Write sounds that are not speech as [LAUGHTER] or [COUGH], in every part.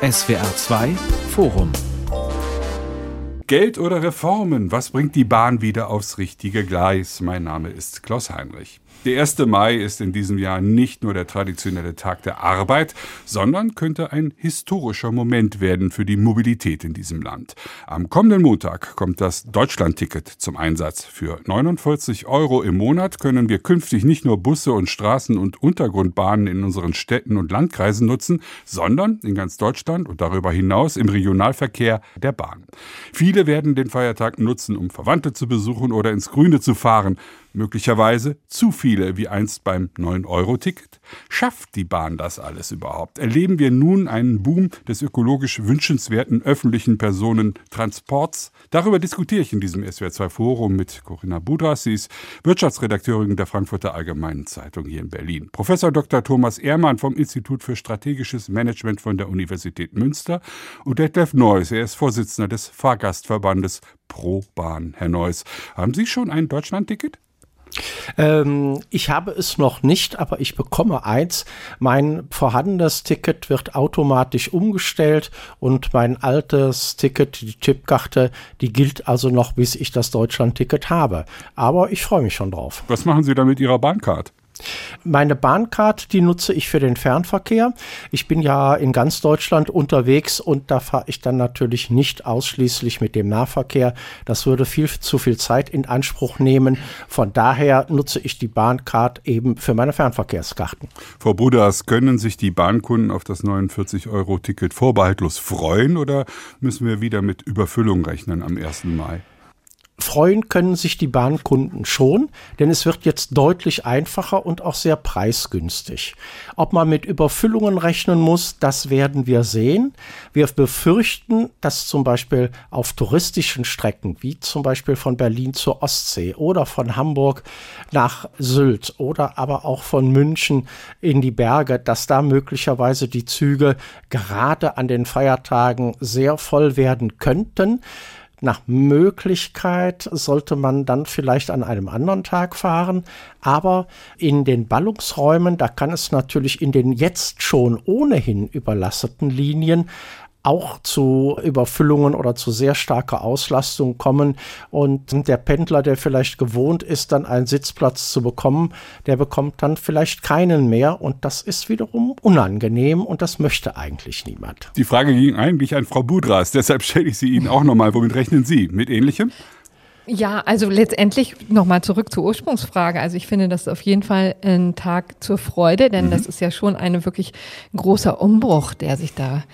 SWR 2 Forum Geld oder Reformen? Was bringt die Bahn wieder aufs richtige Gleis? Mein Name ist Klaus Heinrich. Der 1. Mai ist in diesem Jahr nicht nur der traditionelle Tag der Arbeit, sondern könnte ein historischer Moment werden für die Mobilität in diesem Land. Am kommenden Montag kommt das Deutschlandticket zum Einsatz. Für 49 Euro im Monat können wir künftig nicht nur Busse und Straßen und Untergrundbahnen in unseren Städten und Landkreisen nutzen, sondern in ganz Deutschland und darüber hinaus im Regionalverkehr der Bahn. Viele werden den Feiertag nutzen, um Verwandte zu besuchen oder ins Grüne zu fahren möglicherweise zu viele wie einst beim 9-Euro-Ticket? Schafft die Bahn das alles überhaupt? Erleben wir nun einen Boom des ökologisch wünschenswerten öffentlichen Personentransports? Darüber diskutiere ich in diesem SWR2 Forum mit Corinna Budras. Sie ist Wirtschaftsredakteurin der Frankfurter Allgemeinen Zeitung hier in Berlin. Professor Dr. Thomas Ehrmann vom Institut für strategisches Management von der Universität Münster und Detlef Neuss. Er ist Vorsitzender des Fahrgastverbandes Pro Bahn. Herr Neuss, haben Sie schon ein Deutschlandticket? Ähm, ich habe es noch nicht, aber ich bekomme eins. Mein vorhandenes Ticket wird automatisch umgestellt und mein altes Ticket, die Chipkarte, die gilt also noch, bis ich das Deutschland-Ticket habe. Aber ich freue mich schon drauf. Was machen Sie da mit Ihrer Bahncard? Meine Bahncard, die nutze ich für den Fernverkehr. Ich bin ja in ganz Deutschland unterwegs und da fahre ich dann natürlich nicht ausschließlich mit dem Nahverkehr. Das würde viel zu viel Zeit in Anspruch nehmen. Von daher nutze ich die Bahncard eben für meine Fernverkehrskarten. Frau Buders, können sich die Bahnkunden auf das 49-Euro-Ticket vorbehaltlos freuen oder müssen wir wieder mit Überfüllung rechnen am 1. Mai? Freuen können sich die Bahnkunden schon, denn es wird jetzt deutlich einfacher und auch sehr preisgünstig. Ob man mit Überfüllungen rechnen muss, das werden wir sehen. Wir befürchten, dass zum Beispiel auf touristischen Strecken, wie zum Beispiel von Berlin zur Ostsee oder von Hamburg nach Sylt oder aber auch von München in die Berge, dass da möglicherweise die Züge gerade an den Feiertagen sehr voll werden könnten. Nach Möglichkeit sollte man dann vielleicht an einem anderen Tag fahren, aber in den Ballungsräumen, da kann es natürlich in den jetzt schon ohnehin überlasteten Linien auch zu Überfüllungen oder zu sehr starker Auslastung kommen. Und der Pendler, der vielleicht gewohnt ist, dann einen Sitzplatz zu bekommen, der bekommt dann vielleicht keinen mehr. Und das ist wiederum unangenehm und das möchte eigentlich niemand. Die Frage ging eigentlich an Frau Budras, deshalb stelle ich sie Ihnen auch nochmal. Womit rechnen Sie? Mit Ähnlichem? Ja, also letztendlich nochmal zurück zur Ursprungsfrage. Also ich finde, das ist auf jeden Fall ein Tag zur Freude, denn mhm. das ist ja schon ein wirklich großer Umbruch, der sich da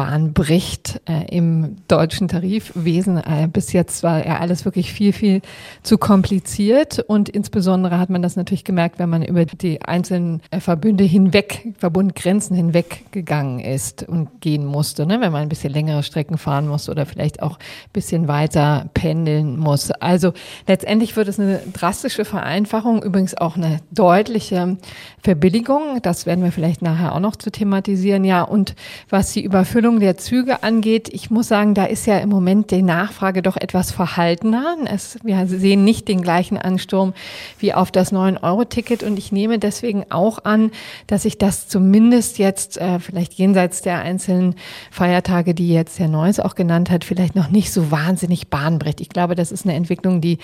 Bahn bricht äh, im deutschen Tarifwesen. Äh, bis jetzt war ja alles wirklich viel, viel zu kompliziert und insbesondere hat man das natürlich gemerkt, wenn man über die einzelnen äh, Verbünde hinweg, Verbundgrenzen hinweg gegangen ist und gehen musste, ne? wenn man ein bisschen längere Strecken fahren muss oder vielleicht auch ein bisschen weiter pendeln muss. Also letztendlich wird es eine drastische Vereinfachung, übrigens auch eine deutliche Verbilligung. Das werden wir vielleicht nachher auch noch zu thematisieren. Ja, und was die Überfüllung Erfüllung der Züge angeht, ich muss sagen, da ist ja im Moment die Nachfrage doch etwas verhaltener. Es, wir sehen nicht den gleichen Ansturm wie auf das 9-Euro-Ticket und ich nehme deswegen auch an, dass sich das zumindest jetzt äh, vielleicht jenseits der einzelnen Feiertage, die jetzt Herr Neuss auch genannt hat, vielleicht noch nicht so wahnsinnig bahnbricht. Ich glaube, das ist eine Entwicklung, die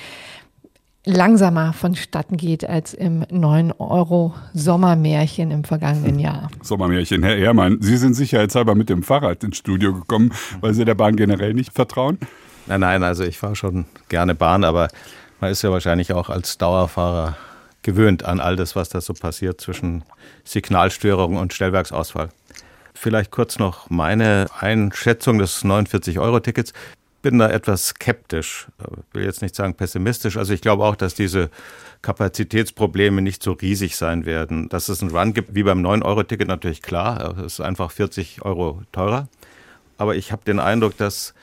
langsamer vonstatten geht als im 9-Euro-Sommermärchen im vergangenen Jahr. [LAUGHS] Sommermärchen, Herr Ehrmann, Sie sind sicherheitshalber mit dem Fahrrad ins Studio gekommen, weil Sie der Bahn generell nicht vertrauen? Nein, nein, also ich fahre schon gerne Bahn, aber man ist ja wahrscheinlich auch als Dauerfahrer gewöhnt an all das, was da so passiert zwischen Signalstörung und Stellwerksausfall. Vielleicht kurz noch meine Einschätzung des 49-Euro-Tickets bin da etwas skeptisch, will jetzt nicht sagen pessimistisch. Also ich glaube auch, dass diese Kapazitätsprobleme nicht so riesig sein werden. Dass es einen Run gibt, wie beim 9-Euro-Ticket natürlich klar, es ist einfach 40 Euro teurer. Aber ich habe den Eindruck, dass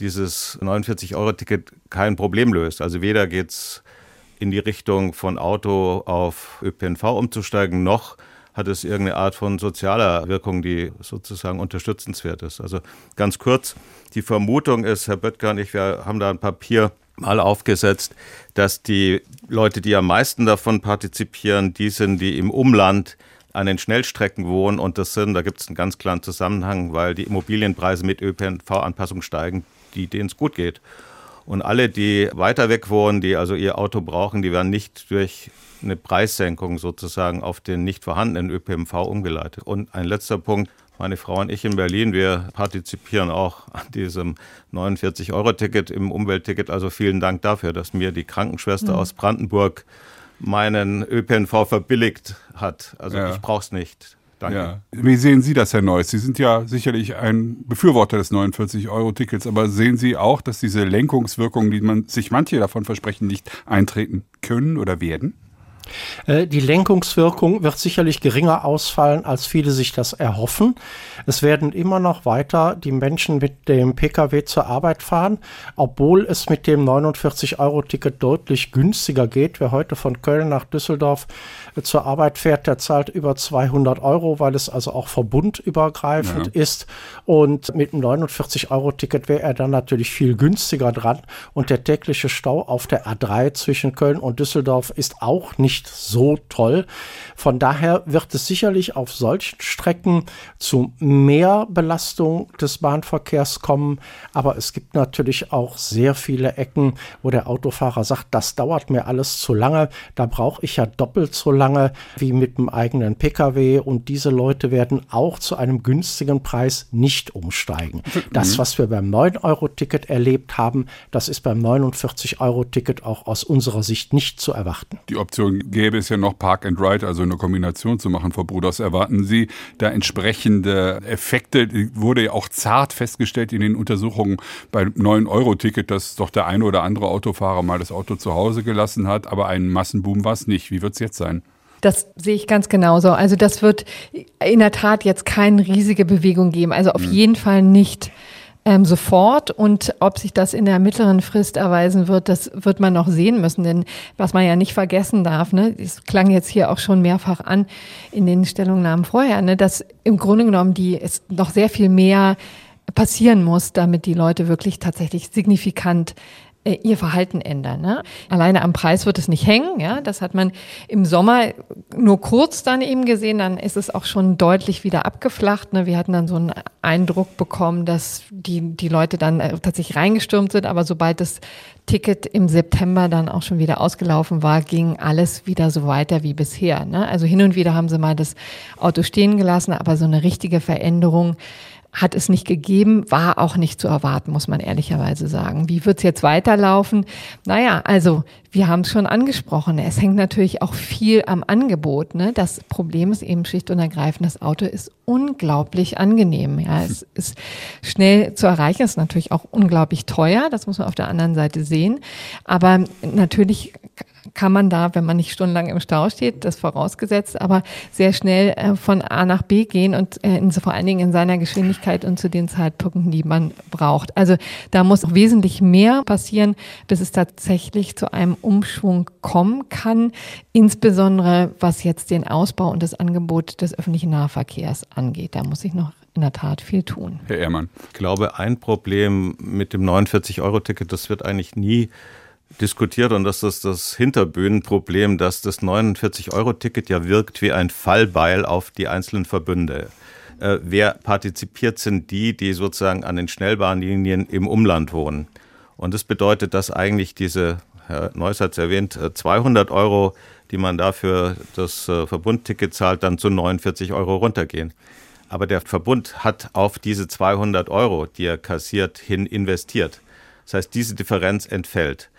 dieses 49-Euro-Ticket kein Problem löst. Also weder geht es in die Richtung von Auto auf ÖPNV umzusteigen, noch hat es irgendeine Art von sozialer Wirkung, die sozusagen unterstützenswert ist. Also ganz kurz, die Vermutung ist, Herr Böttger und ich, wir haben da ein Papier mal aufgesetzt, dass die Leute, die am meisten davon partizipieren, die sind, die im Umland an den Schnellstrecken wohnen und das sind, da gibt es einen ganz klaren Zusammenhang, weil die Immobilienpreise mit ÖPNV-Anpassung steigen, die denen es gut geht. Und alle, die weiter weg wohnen, die also ihr Auto brauchen, die werden nicht durch eine Preissenkung sozusagen auf den nicht vorhandenen ÖPNV umgeleitet. Und ein letzter Punkt. Meine Frau und ich in Berlin, wir partizipieren auch an diesem 49-Euro-Ticket im Umweltticket. Also vielen Dank dafür, dass mir die Krankenschwester mhm. aus Brandenburg meinen ÖPNV verbilligt hat. Also ja. ich brauche es nicht. Danke. Ja. Wie sehen Sie das, Herr Neuss? Sie sind ja sicherlich ein Befürworter des 49-Euro-Tickets, aber sehen Sie auch, dass diese Lenkungswirkungen, die man sich manche davon versprechen, nicht eintreten können oder werden? Äh, die Lenkungswirkung wird sicherlich geringer ausfallen, als viele sich das erhoffen. Es werden immer noch weiter die Menschen mit dem Pkw zur Arbeit fahren, obwohl es mit dem 49-Euro-Ticket deutlich günstiger geht. Wer heute von Köln nach Düsseldorf äh, zur Arbeit fährt, der zahlt über 200 Euro, weil es also auch verbundübergreifend ja. ist. Und mit dem 49-Euro-Ticket wäre er dann natürlich viel günstiger dran. Und der tägliche Stau auf der A3 zwischen Köln und Düsseldorf ist auch nicht nicht so toll. Von daher wird es sicherlich auf solchen Strecken zu mehr Belastung des Bahnverkehrs kommen. Aber es gibt natürlich auch sehr viele Ecken, wo der Autofahrer sagt, das dauert mir alles zu lange. Da brauche ich ja doppelt so lange wie mit dem eigenen Pkw. Und diese Leute werden auch zu einem günstigen Preis nicht umsteigen. Das, mhm. was wir beim 9-Euro-Ticket erlebt haben, das ist beim 49-Euro-Ticket auch aus unserer Sicht nicht zu erwarten. Die Option gäbe es ja noch Park and Ride, also eine Kombination zu machen, Frau Bruders. Erwarten Sie da entsprechende Effekte? Wurde ja auch zart festgestellt in den Untersuchungen beim 9-Euro-Ticket, dass doch der eine oder andere Autofahrer mal das Auto zu Hause gelassen hat, aber ein Massenboom war es nicht. Wie wird es jetzt sein? Das sehe ich ganz genauso. Also das wird in der Tat jetzt keine riesige Bewegung geben. Also auf hm. jeden Fall nicht ähm, sofort. Und ob sich das in der mittleren Frist erweisen wird, das wird man noch sehen müssen. Denn was man ja nicht vergessen darf, ne, es klang jetzt hier auch schon mehrfach an in den Stellungnahmen vorher, ne, dass im Grunde genommen die es noch sehr viel mehr passieren muss, damit die Leute wirklich tatsächlich signifikant ihr Verhalten ändern. Ne? Alleine am Preis wird es nicht hängen. Ja, das hat man im Sommer nur kurz dann eben gesehen. Dann ist es auch schon deutlich wieder abgeflacht. Ne? Wir hatten dann so einen Eindruck bekommen, dass die die Leute dann äh, tatsächlich reingestürmt sind. Aber sobald das Ticket im September dann auch schon wieder ausgelaufen war, ging alles wieder so weiter wie bisher. Ne? Also hin und wieder haben sie mal das Auto stehen gelassen, aber so eine richtige Veränderung hat es nicht gegeben, war auch nicht zu erwarten, muss man ehrlicherweise sagen. Wie wird's jetzt weiterlaufen? Naja, also wir haben es schon angesprochen. Es hängt natürlich auch viel am Angebot. Ne? Das Problem ist eben schlicht und ergreifend, das Auto ist unglaublich angenehm. Ja, es [LAUGHS] ist schnell zu erreichen, ist natürlich auch unglaublich teuer. Das muss man auf der anderen Seite sehen. Aber natürlich kann man da, wenn man nicht stundenlang im Stau steht, das vorausgesetzt, aber sehr schnell äh, von A nach B gehen und äh, in, vor allen Dingen in seiner Geschwindigkeit und zu den Zeitpunkten, die man braucht. Also da muss wesentlich mehr passieren, bis es tatsächlich zu einem Umschwung kommen kann, insbesondere was jetzt den Ausbau und das Angebot des öffentlichen Nahverkehrs angeht. Da muss ich noch in der Tat viel tun. Herr Ehrmann. Ich glaube, ein Problem mit dem 49-Euro-Ticket, das wird eigentlich nie diskutiert und das ist das Hinterbühnenproblem, dass das 49-Euro-Ticket ja wirkt wie ein Fallbeil auf die einzelnen Verbünde. Äh, wer partizipiert, sind die, die sozusagen an den Schnellbahnlinien im Umland wohnen. Und das bedeutet, dass eigentlich diese, Herr Neuss hat es erwähnt, 200 äh, Euro, die man dafür das äh, Verbundticket zahlt, dann zu 49 Euro runtergehen. Aber der Verbund hat auf diese 200 Euro, die er kassiert, hin investiert. Das heißt, diese Differenz entfällt.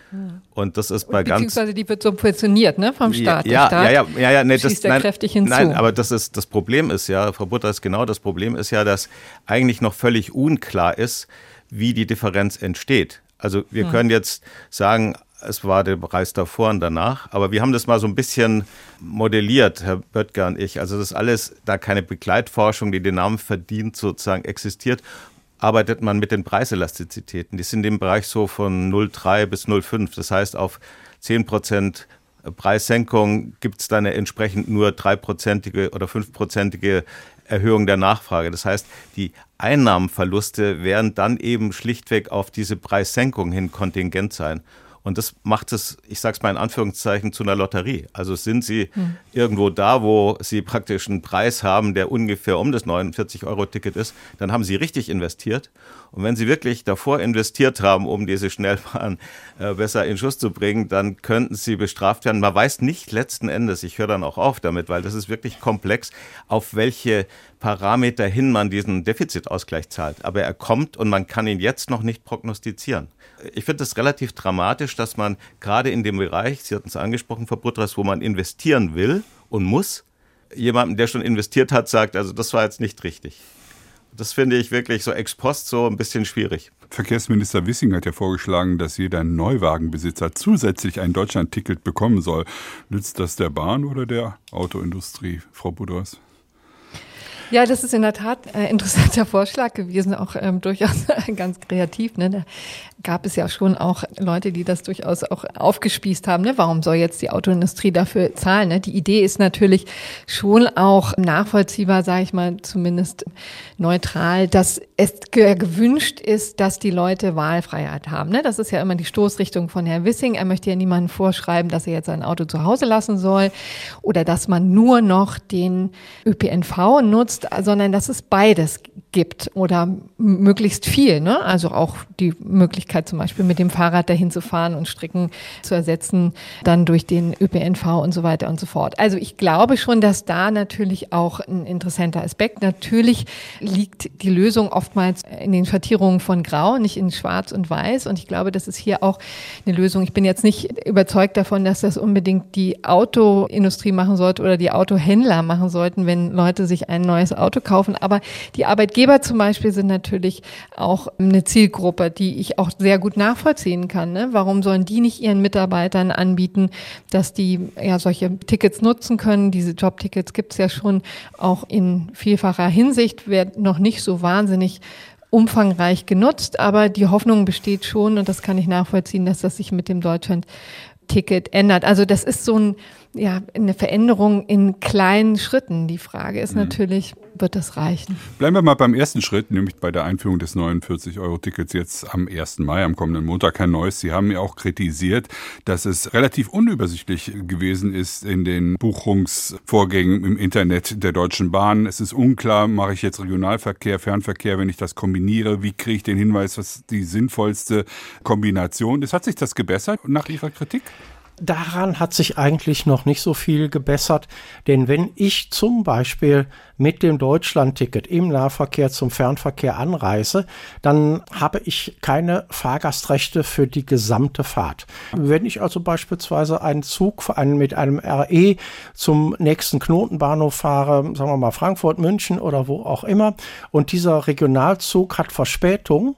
Und das ist bei ganz. Beziehungsweise die wird subventioniert, ne, vom Staat. Ja, Staat ja, ja, ja, ja, nee, das, da nein, kräftig hinzu. Nein, aber das ist, das Problem ist ja, Frau Butter ist genau, das Problem ist ja, dass eigentlich noch völlig unklar ist, wie die Differenz entsteht. Also wir hm. können jetzt sagen, es war der Preis davor und danach. Aber wir haben das mal so ein bisschen modelliert, Herr Böttger und ich. Also das ist alles da keine Begleitforschung, die den Namen verdient, sozusagen existiert arbeitet man mit den Preiselastizitäten. Die sind im Bereich so von 0,3 bis 0,5. Das heißt, auf 10 Prozent Preissenkung gibt es dann entsprechend nur 3-prozentige oder 5-prozentige Erhöhung der Nachfrage. Das heißt, die Einnahmenverluste werden dann eben schlichtweg auf diese Preissenkung hin kontingent sein. Und das macht es, ich sage es mal in Anführungszeichen, zu einer Lotterie. Also sind Sie hm. irgendwo da, wo Sie praktisch einen Preis haben, der ungefähr um das 49-Euro-Ticket ist, dann haben Sie richtig investiert. Und wenn Sie wirklich davor investiert haben, um diese Schnellbahn äh, besser in Schuss zu bringen, dann könnten Sie bestraft werden. Man weiß nicht letzten Endes, ich höre dann auch auf damit, weil das ist wirklich komplex, auf welche Parameter hin man diesen Defizitausgleich zahlt. Aber er kommt und man kann ihn jetzt noch nicht prognostizieren. Ich finde es relativ dramatisch, dass man gerade in dem Bereich, Sie hatten es angesprochen, Frau Butras, wo man investieren will und muss, jemandem, der schon investiert hat, sagt, also das war jetzt nicht richtig. Das finde ich wirklich so ex post so ein bisschen schwierig. Verkehrsminister Wissing hat ja vorgeschlagen, dass jeder Neuwagenbesitzer zusätzlich ein Deutschlandticket bekommen soll. Nützt das der Bahn oder der Autoindustrie, Frau Budras? Ja, das ist in der Tat ein interessanter [LAUGHS] Vorschlag gewesen, auch ähm, durchaus [LAUGHS] ganz kreativ. Ne? Da gab es ja schon auch Leute, die das durchaus auch aufgespießt haben. Ne? Warum soll jetzt die Autoindustrie dafür zahlen? Ne? Die Idee ist natürlich schon auch nachvollziehbar, sage ich mal, zumindest neutral, dass es gewünscht ist, dass die Leute Wahlfreiheit haben. Ne? Das ist ja immer die Stoßrichtung von Herrn Wissing. Er möchte ja niemandem vorschreiben, dass er jetzt sein Auto zu Hause lassen soll oder dass man nur noch den ÖPNV nutzt, sondern dass es beides gibt oder möglichst viel. Ne? Also auch die Möglichkeit zum Beispiel mit dem Fahrrad dahin zu fahren und Stricken zu ersetzen, dann durch den ÖPNV und so weiter und so fort. Also ich glaube schon, dass da natürlich auch ein interessanter Aspekt. Natürlich liegt die Lösung oftmals in den Schattierungen von Grau, nicht in Schwarz und Weiß. Und ich glaube, das ist hier auch eine Lösung. Ich bin jetzt nicht überzeugt davon, dass das unbedingt die Autoindustrie machen sollte oder die Autohändler machen sollten, wenn Leute sich ein neues Auto kaufen. Aber die Arbeitgeber zum Beispiel sind natürlich auch eine Zielgruppe, die ich auch sehr gut nachvollziehen kann. Ne? Warum sollen die nicht ihren Mitarbeitern anbieten, dass die ja solche Tickets nutzen können? Diese Jobtickets gibt es ja schon auch in vielfacher Hinsicht, wird noch nicht so wahnsinnig umfangreich genutzt, aber die Hoffnung besteht schon und das kann ich nachvollziehen, dass das sich mit dem Deutschland-Ticket ändert. Also das ist so ein, ja, eine Veränderung in kleinen Schritten. Die Frage ist mhm. natürlich, wird das reichen. Bleiben wir mal beim ersten Schritt, nämlich bei der Einführung des 49-Euro-Tickets jetzt am 1. Mai, am kommenden Montag, kein neues. Sie haben ja auch kritisiert, dass es relativ unübersichtlich gewesen ist in den Buchungsvorgängen im Internet der Deutschen Bahn. Es ist unklar, mache ich jetzt Regionalverkehr, Fernverkehr, wenn ich das kombiniere, wie kriege ich den Hinweis, was die sinnvollste Kombination ist. Hat sich das gebessert nach Ihrer Kritik? Daran hat sich eigentlich noch nicht so viel gebessert, denn wenn ich zum Beispiel mit dem Deutschlandticket im Nahverkehr zum Fernverkehr anreise, dann habe ich keine Fahrgastrechte für die gesamte Fahrt. Wenn ich also beispielsweise einen Zug mit einem RE zum nächsten Knotenbahnhof fahre, sagen wir mal Frankfurt, München oder wo auch immer, und dieser Regionalzug hat Verspätung,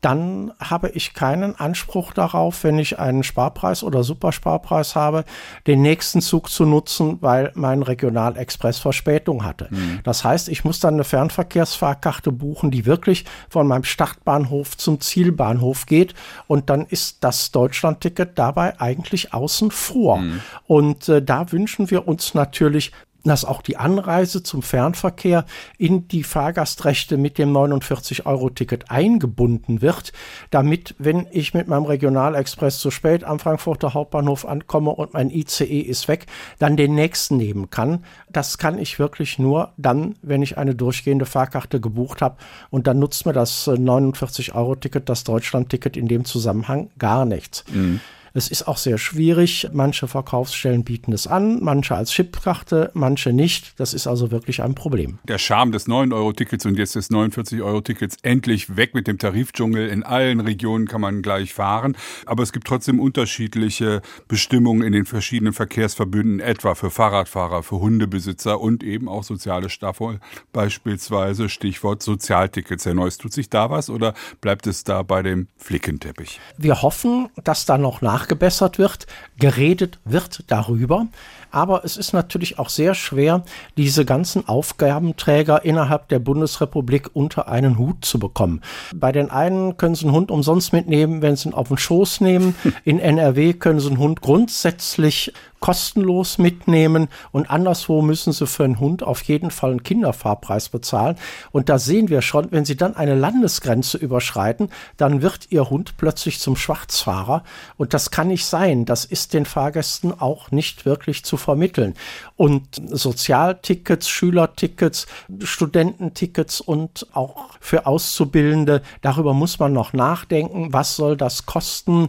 dann habe ich keinen Anspruch darauf, wenn ich einen Sparpreis oder Supersparpreis habe, den nächsten Zug zu nutzen, weil mein Regionalexpress Verspätung hatte. Mhm. Das heißt, ich muss dann eine Fernverkehrsfahrkarte buchen, die wirklich von meinem Startbahnhof zum Zielbahnhof geht und dann ist das Deutschlandticket dabei eigentlich außen vor. Mhm. Und äh, da wünschen wir uns natürlich dass auch die Anreise zum Fernverkehr in die Fahrgastrechte mit dem 49-Euro-Ticket eingebunden wird, damit, wenn ich mit meinem Regionalexpress zu spät am Frankfurter Hauptbahnhof ankomme und mein ICE ist weg, dann den nächsten nehmen kann. Das kann ich wirklich nur dann, wenn ich eine durchgehende Fahrkarte gebucht habe und dann nutzt mir das 49-Euro-Ticket, das Deutschland-Ticket in dem Zusammenhang gar nichts. Mhm. Es ist auch sehr schwierig. Manche Verkaufsstellen bieten es an, manche als Chipkarte, manche nicht. Das ist also wirklich ein Problem. Der Charme des 9-Euro-Tickets und jetzt des 49-Euro-Tickets endlich weg mit dem Tarifdschungel. In allen Regionen kann man gleich fahren. Aber es gibt trotzdem unterschiedliche Bestimmungen in den verschiedenen Verkehrsverbünden, etwa für Fahrradfahrer, für Hundebesitzer und eben auch soziale Staffel, beispielsweise Stichwort Sozialtickets. Herr Neuss, tut sich da was oder bleibt es da bei dem Flickenteppich? Wir hoffen, dass da noch nach nachgebessert wird, geredet wird darüber. Aber es ist natürlich auch sehr schwer, diese ganzen Aufgabenträger innerhalb der Bundesrepublik unter einen Hut zu bekommen. Bei den einen können sie einen Hund umsonst mitnehmen, wenn sie ihn auf den Schoß nehmen. [LAUGHS] In NRW können sie einen Hund grundsätzlich kostenlos mitnehmen und anderswo müssen sie für einen Hund auf jeden Fall einen Kinderfahrpreis bezahlen. Und da sehen wir schon, wenn sie dann eine Landesgrenze überschreiten, dann wird ihr Hund plötzlich zum Schwarzfahrer und das kann nicht sein. Das ist den Fahrgästen auch nicht wirklich zu vermitteln. Und Sozialtickets, Schülertickets, Studententickets und auch für Auszubildende, darüber muss man noch nachdenken. Was soll das kosten?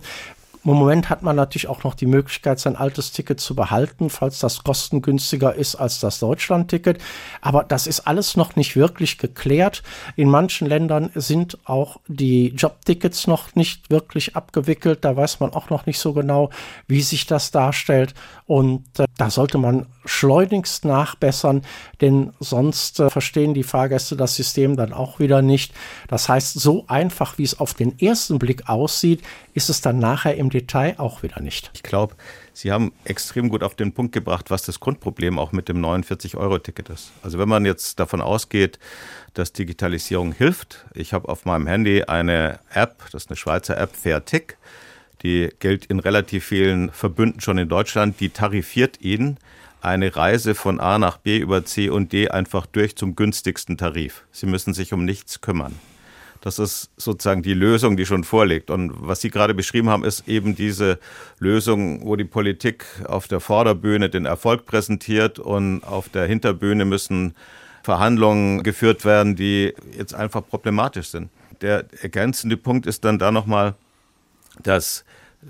Im Moment hat man natürlich auch noch die Möglichkeit, sein altes Ticket zu behalten, falls das kostengünstiger ist als das Deutschland-Ticket. Aber das ist alles noch nicht wirklich geklärt. In manchen Ländern sind auch die Jobtickets noch nicht wirklich abgewickelt. Da weiß man auch noch nicht so genau, wie sich das darstellt. Und äh, da sollte man schleunigst nachbessern, denn sonst äh, verstehen die Fahrgäste das System dann auch wieder nicht. Das heißt, so einfach, wie es auf den ersten Blick aussieht, ist es dann nachher im Detail auch wieder nicht. Ich glaube, Sie haben extrem gut auf den Punkt gebracht, was das Grundproblem auch mit dem 49-Euro-Ticket ist. Also wenn man jetzt davon ausgeht, dass Digitalisierung hilft, ich habe auf meinem Handy eine App, das ist eine Schweizer App, Fairtick, die gilt in relativ vielen Verbünden schon in Deutschland, die tarifiert Ihnen eine Reise von A nach B über C und D einfach durch zum günstigsten Tarif. Sie müssen sich um nichts kümmern. Das ist sozusagen die Lösung, die schon vorliegt. Und was Sie gerade beschrieben haben, ist eben diese Lösung, wo die Politik auf der Vorderbühne den Erfolg präsentiert und auf der Hinterbühne müssen Verhandlungen geführt werden, die jetzt einfach problematisch sind. Der ergänzende Punkt ist dann da nochmal, dass,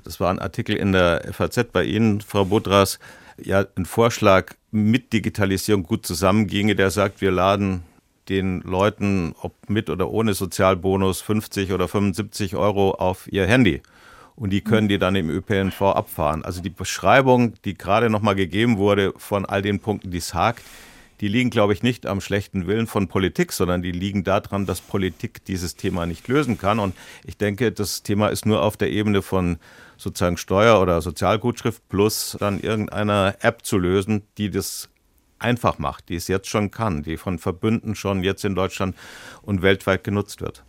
das war ein Artikel in der FAZ bei Ihnen, Frau Budras, ja ein Vorschlag mit Digitalisierung gut zusammenginge, der sagt, wir laden den Leuten, ob mit oder ohne Sozialbonus, 50 oder 75 Euro auf ihr Handy. Und die können die dann im ÖPNV abfahren. Also die Beschreibung, die gerade nochmal gegeben wurde von all den Punkten, die es hakt, die liegen, glaube ich, nicht am schlechten Willen von Politik, sondern die liegen daran, dass Politik dieses Thema nicht lösen kann. Und ich denke, das Thema ist nur auf der Ebene von sozusagen Steuer- oder Sozialgutschrift plus dann irgendeiner App zu lösen, die das einfach macht, die es jetzt schon kann, die von Verbünden schon jetzt in Deutschland und weltweit genutzt wird.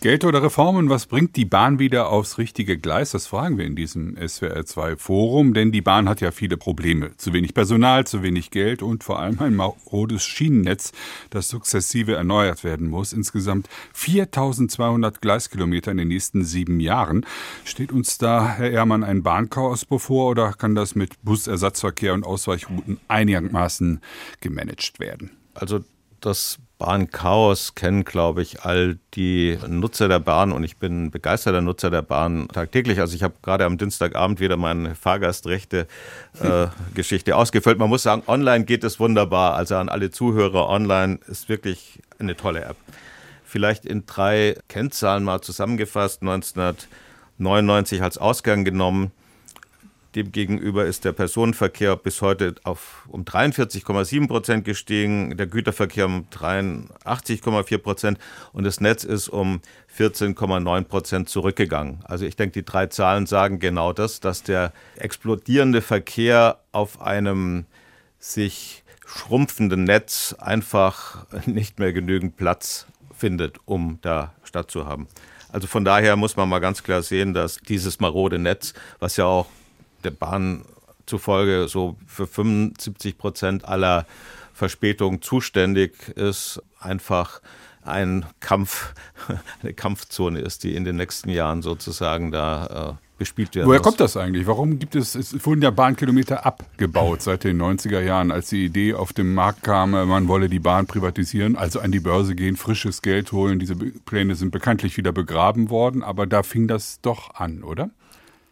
Geld oder Reformen, was bringt die Bahn wieder aufs richtige Gleis? Das fragen wir in diesem SWR2-Forum, denn die Bahn hat ja viele Probleme. Zu wenig Personal, zu wenig Geld und vor allem ein marodes Schienennetz, das sukzessive erneuert werden muss. Insgesamt 4200 Gleiskilometer in den nächsten sieben Jahren. Steht uns da, Herr Ehrmann, ein Bahnchaos bevor oder kann das mit Busersatzverkehr und Ausweichrouten einigermaßen gemanagt werden? Also das Bahnchaos kennen, glaube ich, all die Nutzer der Bahn und ich bin begeisterter Nutzer der Bahn tagtäglich. Also ich habe gerade am Dienstagabend wieder meine Fahrgastrechte-Geschichte äh, [LAUGHS] ausgefüllt. Man muss sagen, online geht es wunderbar. Also an alle Zuhörer, online ist wirklich eine tolle App. Vielleicht in drei Kennzahlen mal zusammengefasst. 1999 als Ausgang genommen Demgegenüber ist der Personenverkehr bis heute auf um 43,7 Prozent gestiegen, der Güterverkehr um 83,4 Prozent und das Netz ist um 14,9 Prozent zurückgegangen. Also ich denke, die drei Zahlen sagen genau das, dass der explodierende Verkehr auf einem sich schrumpfenden Netz einfach nicht mehr genügend Platz findet, um da stattzuhaben. Also von daher muss man mal ganz klar sehen, dass dieses marode Netz, was ja auch der Bahn zufolge so für 75 Prozent aller Verspätungen zuständig ist, einfach ein Kampf, [LAUGHS] eine Kampfzone ist, die in den nächsten Jahren sozusagen da äh, bespielt werden Woher muss. kommt das eigentlich? Warum gibt es, es wurden ja Bahnkilometer abgebaut seit den 90er Jahren, als die Idee auf den Markt kam, man wolle die Bahn privatisieren, also an die Börse gehen, frisches Geld holen. Diese Pläne sind bekanntlich wieder begraben worden, aber da fing das doch an, oder?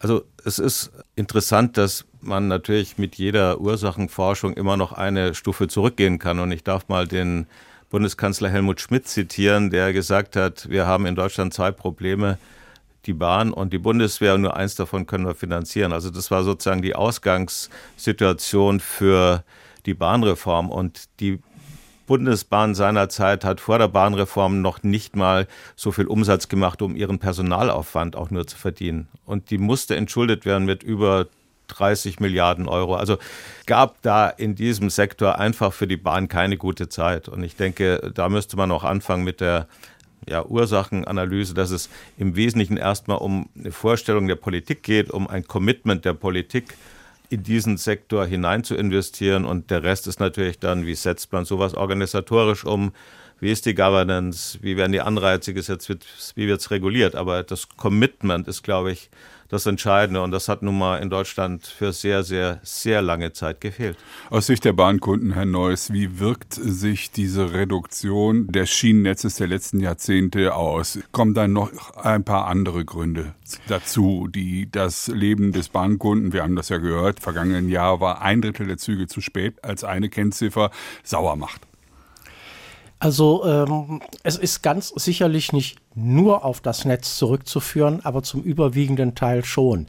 Also es ist interessant, dass man natürlich mit jeder Ursachenforschung immer noch eine Stufe zurückgehen kann. Und ich darf mal den Bundeskanzler Helmut Schmidt zitieren, der gesagt hat, wir haben in Deutschland zwei Probleme, die Bahn und die Bundeswehr und nur eins davon können wir finanzieren. Also das war sozusagen die Ausgangssituation für die Bahnreform und die Bundesbahn seinerzeit hat vor der Bahnreform noch nicht mal so viel Umsatz gemacht, um ihren Personalaufwand auch nur zu verdienen. Und die musste entschuldet werden mit über 30 Milliarden Euro. Also gab da in diesem Sektor einfach für die Bahn keine gute Zeit. Und ich denke, da müsste man auch anfangen mit der ja, Ursachenanalyse, dass es im Wesentlichen erstmal um eine Vorstellung der Politik geht, um ein Commitment der Politik in diesen Sektor hinein zu investieren. Und der Rest ist natürlich dann, wie setzt man sowas organisatorisch um? wie ist die Governance, wie werden die Anreize gesetzt, wie wird es reguliert. Aber das Commitment ist, glaube ich, das Entscheidende. Und das hat nun mal in Deutschland für sehr, sehr, sehr lange Zeit gefehlt. Aus Sicht der Bahnkunden, Herr Neuss, wie wirkt sich diese Reduktion des Schienennetzes der letzten Jahrzehnte aus? Kommen dann noch ein paar andere Gründe dazu, die das Leben des Bahnkunden, wir haben das ja gehört, vergangenen Jahr war ein Drittel der Züge zu spät als eine Kennziffer, sauer macht? Also ähm, es ist ganz sicherlich nicht nur auf das Netz zurückzuführen, aber zum überwiegenden Teil schon.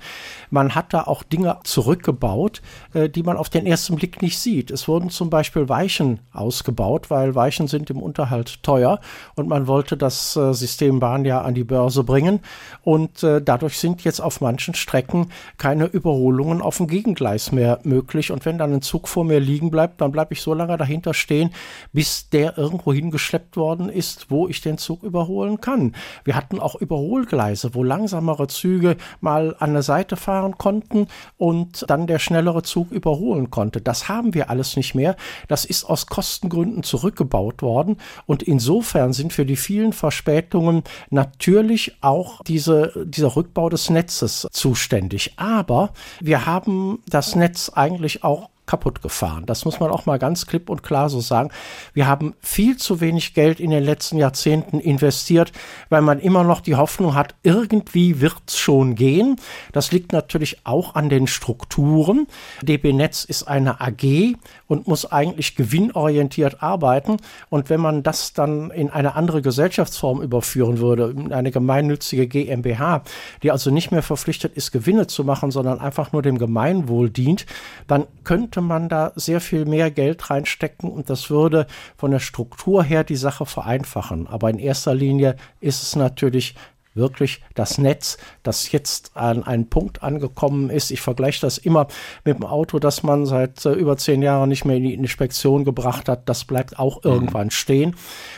Man hat da auch Dinge zurückgebaut, äh, die man auf den ersten Blick nicht sieht. Es wurden zum Beispiel Weichen ausgebaut, weil Weichen sind im Unterhalt teuer und man wollte das äh, System Bahn ja an die Börse bringen und äh, dadurch sind jetzt auf manchen Strecken keine Überholungen auf dem Gegengleis mehr möglich und wenn dann ein Zug vor mir liegen bleibt, dann bleibe ich so lange dahinter stehen, bis der irgendwo hingeschleppt worden ist, wo ich den Zug überholen kann. Wir hatten auch Überholgleise, wo langsamere Züge mal an der Seite fahren konnten und dann der schnellere Zug überholen konnte. Das haben wir alles nicht mehr. Das ist aus Kostengründen zurückgebaut worden und insofern sind für die vielen Verspätungen natürlich auch diese, dieser Rückbau des Netzes zuständig. Aber wir haben das Netz eigentlich auch kaputt gefahren. Das muss man auch mal ganz klipp und klar so sagen. Wir haben viel zu wenig Geld in den letzten Jahrzehnten investiert, weil man immer noch die Hoffnung hat, irgendwie wird's schon gehen. Das liegt natürlich auch an den Strukturen. DB Netz ist eine AG und muss eigentlich gewinnorientiert arbeiten. Und wenn man das dann in eine andere Gesellschaftsform überführen würde, in eine gemeinnützige GmbH, die also nicht mehr verpflichtet ist, Gewinne zu machen, sondern einfach nur dem Gemeinwohl dient, dann könnte man da sehr viel mehr Geld reinstecken und das würde von der Struktur her die Sache vereinfachen. Aber in erster Linie ist es natürlich wirklich das Netz, das jetzt an einen Punkt angekommen ist. Ich vergleiche das immer mit dem Auto, das man seit äh, über zehn Jahren nicht mehr in die Inspektion gebracht hat. Das bleibt auch mhm. irgendwann stehen.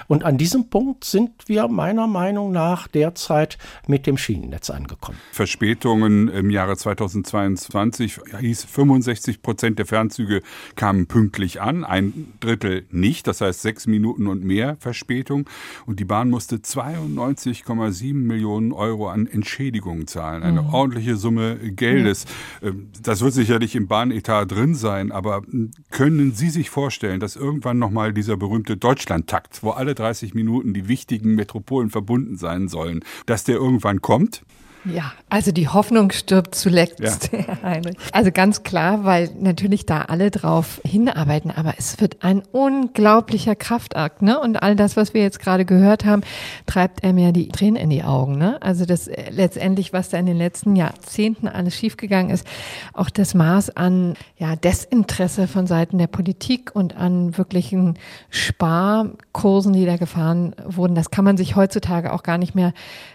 Und an diesem Punkt sind wir meiner Meinung nach derzeit mit dem Schienennetz angekommen. Verspätungen im Jahre 2022 hieß 65 Prozent der Fernzüge kamen pünktlich an, ein Drittel nicht, das heißt sechs Minuten und mehr Verspätung. Und die Bahn musste 92,7 Millionen Millionen Euro an Entschädigungen zahlen. Eine mhm. ordentliche Summe Geldes. Mhm. Das wird sicherlich im Bahnetat drin sein, aber hm, können Sie sich vorstellen, dass irgendwann nochmal dieser berühmte Deutschlandtakt, wo alle 30 Minuten die wichtigen Metropolen verbunden sein sollen, dass der irgendwann kommt? Ja, also die Hoffnung stirbt zuletzt, ja. [LAUGHS] Herr Heinrich. Also ganz klar, weil natürlich da alle drauf hinarbeiten, aber es wird ein unglaublicher Kraftakt, ne? Und all das, was wir jetzt gerade gehört haben, treibt er mir die Tränen in die Augen, ne? Also das äh, letztendlich, was da in den letzten Jahrzehnten alles schiefgegangen ist, auch das Maß an ja, Desinteresse von Seiten der Politik und an wirklichen Sparkursen, die da gefahren wurden, das kann man sich heutzutage auch gar nicht mehr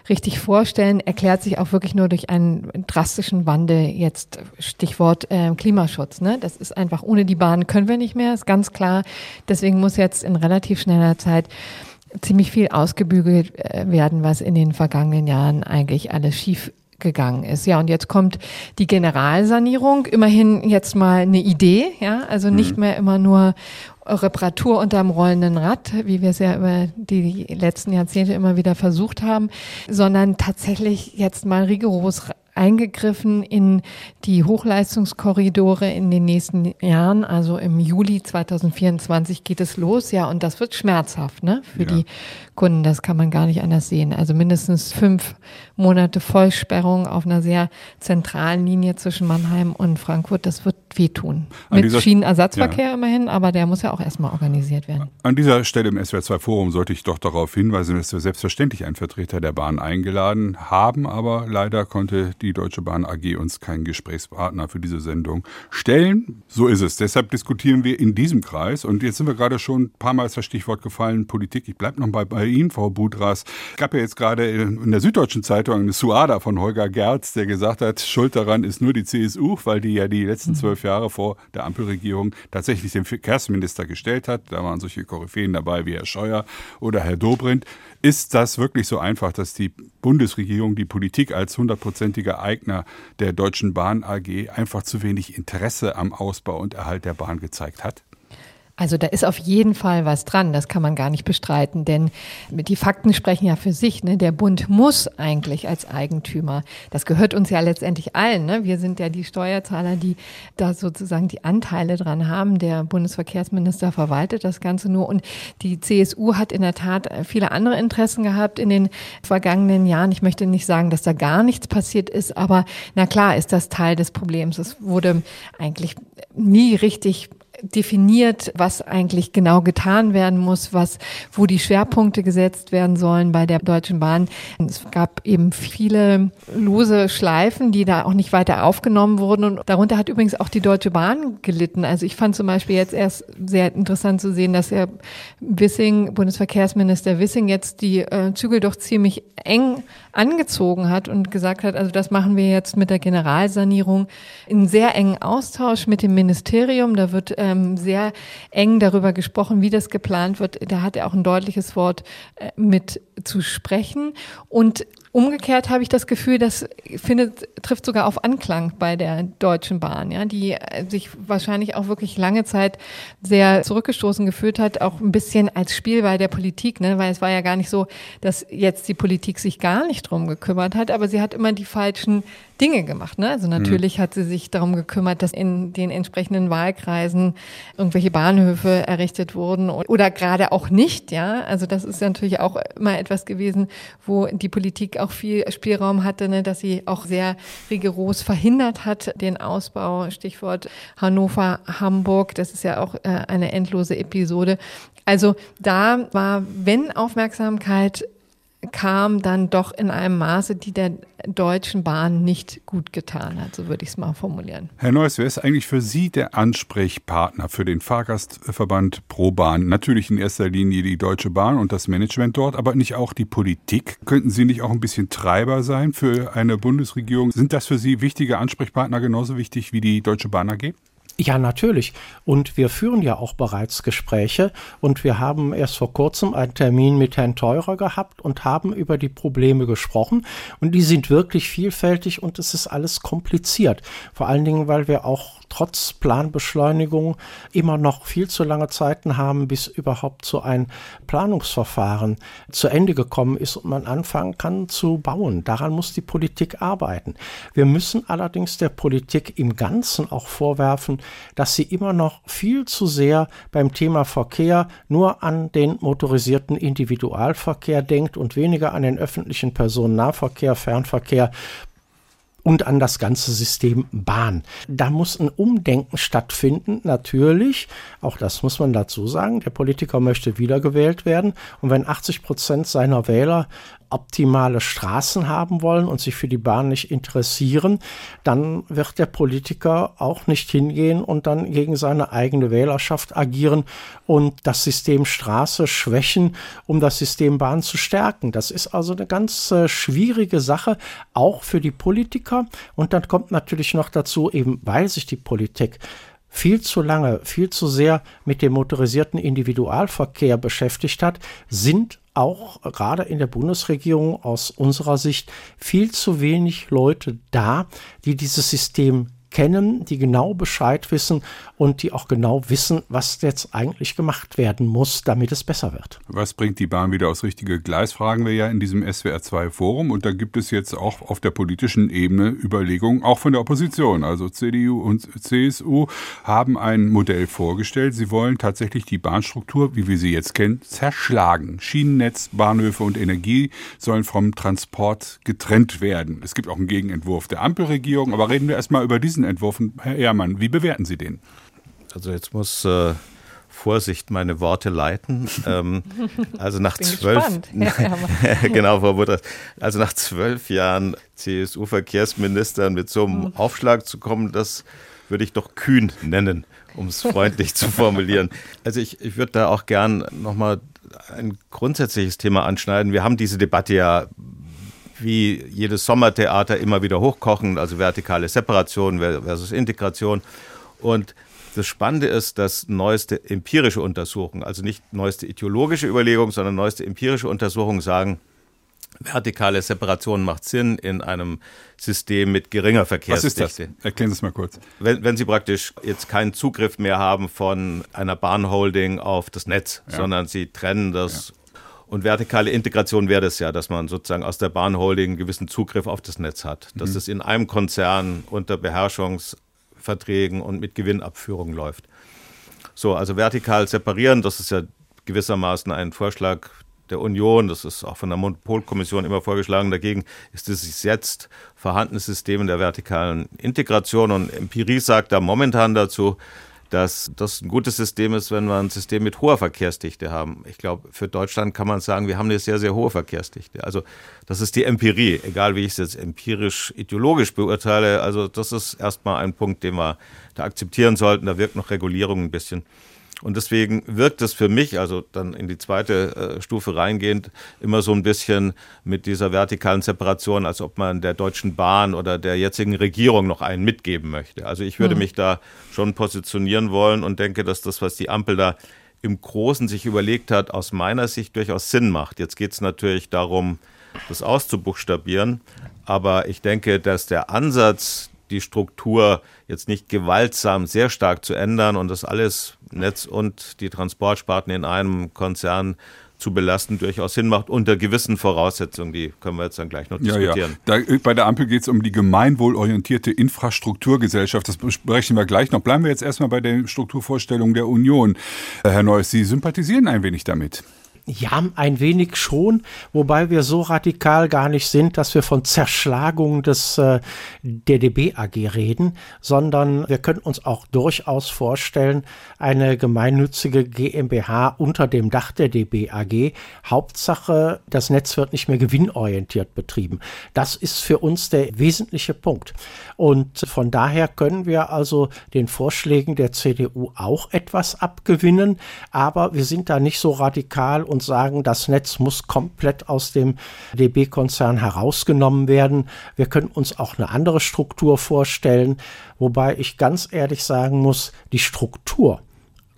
richtig vorstellen, erklärt sich auch wirklich nur durch einen drastischen Wandel jetzt Stichwort äh, Klimaschutz. Ne? Das ist einfach ohne die Bahn können wir nicht mehr, ist ganz klar. Deswegen muss jetzt in relativ schneller Zeit ziemlich viel ausgebügelt äh, werden, was in den vergangenen Jahren eigentlich alles schief gegangen ist. Ja, und jetzt kommt die Generalsanierung, immerhin jetzt mal eine Idee, ja, also nicht mhm. mehr immer nur Reparatur unterm rollenden Rad, wie wir es ja über die letzten Jahrzehnte immer wieder versucht haben, sondern tatsächlich jetzt mal rigoros eingegriffen in die Hochleistungskorridore in den nächsten Jahren. Also im Juli 2024 geht es los, ja, und das wird schmerzhaft, ne, für ja. die Kunden. Das kann man gar nicht anders sehen. Also mindestens fünf Monate Vollsperrung auf einer sehr zentralen Linie zwischen Mannheim und Frankfurt. Das wird wehtun. An Mit Schienenersatzverkehr ja. immerhin, aber der muss ja auch erstmal organisiert werden. An dieser Stelle im SWR2 Forum sollte ich doch darauf hinweisen, dass wir selbstverständlich einen Vertreter der Bahn eingeladen haben, aber leider konnte die Deutsche Bahn AG uns keinen Gesprächspartner für diese Sendung stellen. So ist es. Deshalb diskutieren wir in diesem Kreis. Und jetzt sind wir gerade schon ein paar Mal das Stichwort gefallen, Politik. Ich bleibe noch mal bei Ihnen, Frau Budras. Es gab ja jetzt gerade in der Süddeutschen Zeitung eine Suada von Holger Gerz, der gesagt hat, Schuld daran ist nur die CSU, weil die ja die letzten zwölf Jahre vor der Ampelregierung tatsächlich den Verkehrsminister gestellt hat. Da waren solche Koryphäen dabei wie Herr Scheuer oder Herr Dobrindt. Ist das wirklich so einfach, dass die Bundesregierung, die Politik als hundertprozentiger Eigner der Deutschen Bahn AG einfach zu wenig Interesse am Ausbau und Erhalt der Bahn gezeigt hat? Also da ist auf jeden Fall was dran, das kann man gar nicht bestreiten, denn die Fakten sprechen ja für sich. Ne? Der Bund muss eigentlich als Eigentümer, das gehört uns ja letztendlich allen. Ne? Wir sind ja die Steuerzahler, die da sozusagen die Anteile dran haben. Der Bundesverkehrsminister verwaltet das Ganze nur und die CSU hat in der Tat viele andere Interessen gehabt in den vergangenen Jahren. Ich möchte nicht sagen, dass da gar nichts passiert ist, aber na klar ist das Teil des Problems. Es wurde eigentlich nie richtig definiert, was eigentlich genau getan werden muss, was, wo die Schwerpunkte gesetzt werden sollen bei der Deutschen Bahn. Es gab eben viele lose Schleifen, die da auch nicht weiter aufgenommen wurden. Und darunter hat übrigens auch die Deutsche Bahn gelitten. Also ich fand zum Beispiel jetzt erst sehr interessant zu sehen, dass Herr Wissing, Bundesverkehrsminister Wissing, jetzt die äh, Zügel doch ziemlich eng angezogen hat und gesagt hat, also das machen wir jetzt mit der Generalsanierung in sehr engen Austausch mit dem Ministerium. Da wird ähm, sehr eng darüber gesprochen, wie das geplant wird. Da hat er auch ein deutliches Wort äh, mit zu sprechen. Und Umgekehrt habe ich das Gefühl, das findet, trifft sogar auf Anklang bei der Deutschen Bahn, ja, die äh, sich wahrscheinlich auch wirklich lange Zeit sehr zurückgestoßen gefühlt hat, auch ein bisschen als Spielball der Politik, ne, weil es war ja gar nicht so, dass jetzt die Politik sich gar nicht drum gekümmert hat, aber sie hat immer die falschen Dinge gemacht. Ne? Also natürlich mhm. hat sie sich darum gekümmert, dass in den entsprechenden Wahlkreisen irgendwelche Bahnhöfe errichtet wurden oder gerade auch nicht. Ja, also das ist natürlich auch immer etwas gewesen, wo die Politik auch viel Spielraum hatte, ne, dass sie auch sehr rigoros verhindert hat, den Ausbau, Stichwort Hannover, Hamburg, das ist ja auch äh, eine endlose Episode. Also da war, wenn Aufmerksamkeit kam dann doch in einem Maße, die der Deutschen Bahn nicht gut getan hat, so würde ich es mal formulieren. Herr Neuss, wer ist eigentlich für Sie der Ansprechpartner für den Fahrgastverband Pro Bahn? Natürlich in erster Linie die Deutsche Bahn und das Management dort, aber nicht auch die Politik. Könnten Sie nicht auch ein bisschen Treiber sein für eine Bundesregierung? Sind das für Sie wichtige Ansprechpartner genauso wichtig wie die Deutsche Bahn AG? Ja, natürlich. Und wir führen ja auch bereits Gespräche und wir haben erst vor kurzem einen Termin mit Herrn Teurer gehabt und haben über die Probleme gesprochen. Und die sind wirklich vielfältig und es ist alles kompliziert. Vor allen Dingen, weil wir auch trotz Planbeschleunigung immer noch viel zu lange Zeiten haben, bis überhaupt so ein Planungsverfahren zu Ende gekommen ist und man anfangen kann zu bauen. Daran muss die Politik arbeiten. Wir müssen allerdings der Politik im Ganzen auch vorwerfen, dass sie immer noch viel zu sehr beim Thema Verkehr nur an den motorisierten Individualverkehr denkt und weniger an den öffentlichen Personennahverkehr, Fernverkehr, und an das ganze System Bahn. Da muss ein Umdenken stattfinden, natürlich. Auch das muss man dazu sagen. Der Politiker möchte wiedergewählt werden. Und wenn 80 Prozent seiner Wähler optimale Straßen haben wollen und sich für die Bahn nicht interessieren, dann wird der Politiker auch nicht hingehen und dann gegen seine eigene Wählerschaft agieren und das System Straße schwächen, um das System Bahn zu stärken. Das ist also eine ganz äh, schwierige Sache, auch für die Politiker. Und dann kommt natürlich noch dazu, eben weil sich die Politik viel zu lange, viel zu sehr mit dem motorisierten Individualverkehr beschäftigt hat, sind auch gerade in der Bundesregierung aus unserer Sicht viel zu wenig Leute da, die dieses System kennen, die genau Bescheid wissen und die auch genau wissen, was jetzt eigentlich gemacht werden muss, damit es besser wird. Was bringt die Bahn wieder aufs richtige Gleis, fragen wir ja in diesem SWR2-Forum. Und da gibt es jetzt auch auf der politischen Ebene Überlegungen, auch von der Opposition. Also CDU und CSU haben ein Modell vorgestellt. Sie wollen tatsächlich die Bahnstruktur, wie wir sie jetzt kennen, zerschlagen. Schienennetz, Bahnhöfe und Energie sollen vom Transport getrennt werden. Es gibt auch einen Gegenentwurf der Ampelregierung. Aber reden wir erstmal über diesen Entwurf. Herr Ehrmann, wie bewerten Sie den? Also jetzt muss äh, Vorsicht meine Worte leiten. [LAUGHS] Ähm, also nach zwölf, [LAUGHS] [LAUGHS] genau, Frau Butters, also nach zwölf Jahren CSU-Verkehrsministern mit so einem hm. Aufschlag zu kommen, das würde ich doch kühn nennen, um es freundlich zu formulieren. Also ich, ich würde da auch gern nochmal ein grundsätzliches Thema anschneiden. Wir haben diese Debatte ja wie jedes Sommertheater immer wieder hochkochen, also vertikale Separation versus Integration. Und das Spannende ist, dass neueste empirische Untersuchungen, also nicht neueste ideologische Überlegungen, sondern neueste empirische Untersuchungen sagen, vertikale Separation macht Sinn in einem System mit geringer Verkehrsdichte. Was ist das? Erklären Sie es mal kurz. Wenn, wenn Sie praktisch jetzt keinen Zugriff mehr haben von einer Bahnholding auf das Netz, ja. sondern Sie trennen das ja. Und vertikale Integration wäre das ja, dass man sozusagen aus der Bahnholding einen gewissen Zugriff auf das Netz hat. Dass mhm. es in einem Konzern unter Beherrschungsverträgen und mit Gewinnabführung läuft. So, also vertikal separieren, das ist ja gewissermaßen ein Vorschlag der Union, das ist auch von der Monopolkommission immer vorgeschlagen. Dagegen ist das jetzt vorhandene System in der vertikalen Integration und Empirie sagt da momentan dazu, dass das ein gutes System ist, wenn wir ein System mit hoher Verkehrsdichte haben. Ich glaube, für Deutschland kann man sagen, wir haben eine sehr, sehr hohe Verkehrsdichte. Also das ist die Empirie, egal wie ich es jetzt empirisch, ideologisch beurteile. Also das ist erstmal ein Punkt, den wir da akzeptieren sollten. Da wirkt noch Regulierung ein bisschen. Und deswegen wirkt es für mich, also dann in die zweite äh, Stufe reingehend, immer so ein bisschen mit dieser vertikalen Separation, als ob man der Deutschen Bahn oder der jetzigen Regierung noch einen mitgeben möchte. Also ich würde mhm. mich da schon positionieren wollen und denke, dass das, was die Ampel da im Großen sich überlegt hat, aus meiner Sicht durchaus Sinn macht. Jetzt geht es natürlich darum, das auszubuchstabieren. Aber ich denke, dass der Ansatz, die Struktur jetzt nicht gewaltsam sehr stark zu ändern und das alles Netz und die Transportsparten in einem Konzern zu belasten, durchaus Sinn macht, unter gewissen Voraussetzungen. Die können wir jetzt dann gleich noch diskutieren. Ja, ja. Da, bei der Ampel geht es um die gemeinwohlorientierte Infrastrukturgesellschaft. Das besprechen wir gleich noch. Bleiben wir jetzt erstmal bei der Strukturvorstellung der Union. Herr Neuss, Sie sympathisieren ein wenig damit. Ja, ein wenig schon, wobei wir so radikal gar nicht sind, dass wir von Zerschlagung des äh, der DB AG reden, sondern wir können uns auch durchaus vorstellen, eine gemeinnützige GmbH unter dem Dach der DB AG. Hauptsache, das Netz wird nicht mehr gewinnorientiert betrieben. Das ist für uns der wesentliche Punkt. Und von daher können wir also den Vorschlägen der CDU auch etwas abgewinnen, aber wir sind da nicht so radikal und sagen, das Netz muss komplett aus dem DB-Konzern herausgenommen werden. Wir können uns auch eine andere Struktur vorstellen, wobei ich ganz ehrlich sagen muss, die Struktur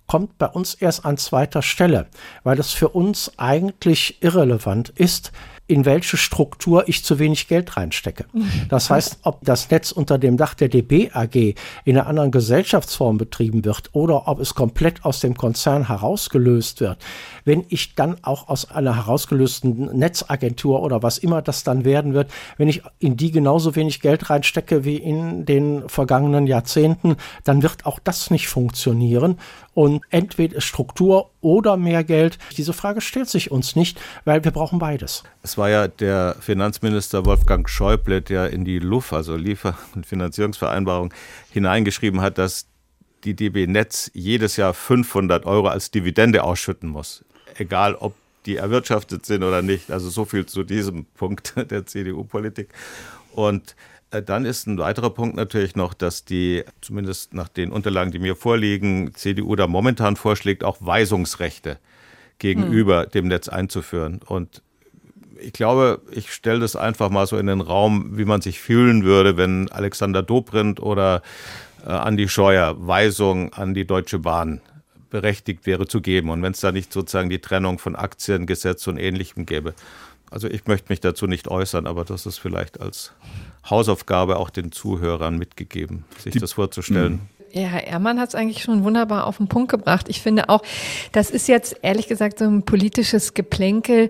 kommt bei uns erst an zweiter Stelle, weil es für uns eigentlich irrelevant ist, in welche Struktur ich zu wenig Geld reinstecke. Das heißt, ob das Netz unter dem Dach der DB AG in einer anderen Gesellschaftsform betrieben wird oder ob es komplett aus dem Konzern herausgelöst wird. Wenn ich dann auch aus einer herausgelösten Netzagentur oder was immer das dann werden wird, wenn ich in die genauso wenig Geld reinstecke wie in den vergangenen Jahrzehnten, dann wird auch das nicht funktionieren. Und entweder Struktur oder mehr Geld, diese Frage stellt sich uns nicht, weil wir brauchen beides. Es war ja der Finanzminister Wolfgang Schäuble, der in die LUF, also Liefer- und Finanzierungsvereinbarung, hineingeschrieben hat, dass die DB Netz jedes Jahr 500 Euro als Dividende ausschütten muss. Egal, ob die erwirtschaftet sind oder nicht. Also so viel zu diesem Punkt [LAUGHS] der CDU-Politik. Und dann ist ein weiterer Punkt natürlich noch, dass die, zumindest nach den Unterlagen, die mir vorliegen, CDU da momentan vorschlägt, auch Weisungsrechte gegenüber hm. dem Netz einzuführen. Und ich glaube, ich stelle das einfach mal so in den Raum, wie man sich fühlen würde, wenn Alexander Dobrindt oder äh, Andi Scheuer Weisung an die Deutsche Bahn berechtigt wäre zu geben. Und wenn es da nicht sozusagen die Trennung von Aktiengesetz und Ähnlichem gäbe. Also ich möchte mich dazu nicht äußern, aber das ist vielleicht als Hausaufgabe auch den Zuhörern mitgegeben, sich die, das vorzustellen. Ja, Herr Ehrmann hat es eigentlich schon wunderbar auf den Punkt gebracht. Ich finde auch, das ist jetzt ehrlich gesagt so ein politisches Geplänkel,